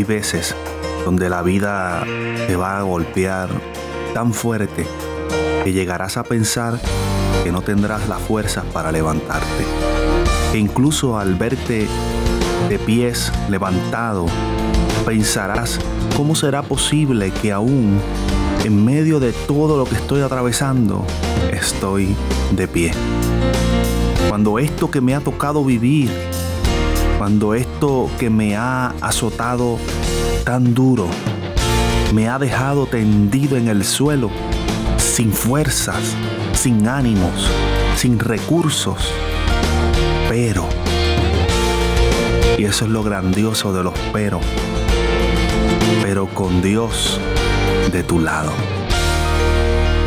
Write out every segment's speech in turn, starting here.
Hay veces donde la vida te va a golpear tan fuerte que llegarás a pensar que no tendrás la fuerza para levantarte. E incluso al verte de pies levantado, pensarás cómo será posible que aún en medio de todo lo que estoy atravesando, estoy de pie. Cuando esto que me ha tocado vivir, cuando esto que me ha azotado tan duro, me ha dejado tendido en el suelo, sin fuerzas, sin ánimos, sin recursos. Pero, y eso es lo grandioso de los pero, pero con Dios de tu lado.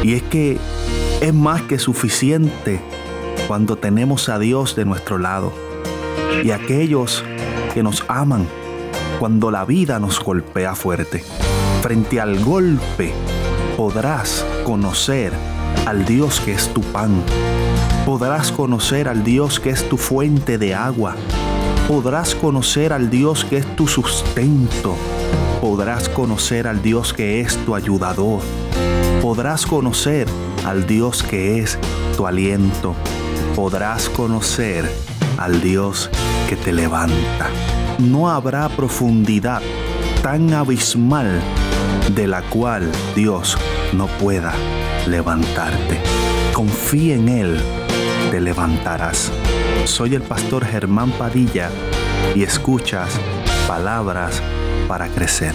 Y es que es más que suficiente cuando tenemos a Dios de nuestro lado y aquellos que nos aman cuando la vida nos golpea fuerte. Frente al golpe podrás conocer al Dios que es tu pan. Podrás conocer al Dios que es tu fuente de agua. Podrás conocer al Dios que es tu sustento. Podrás conocer al Dios que es tu ayudador. Podrás conocer al Dios que es tu aliento. Podrás conocer al Dios que te levanta. No habrá profundidad tan abismal de la cual Dios no pueda levantarte. Confía en Él, te levantarás. Soy el pastor Germán Padilla y escuchas palabras para crecer.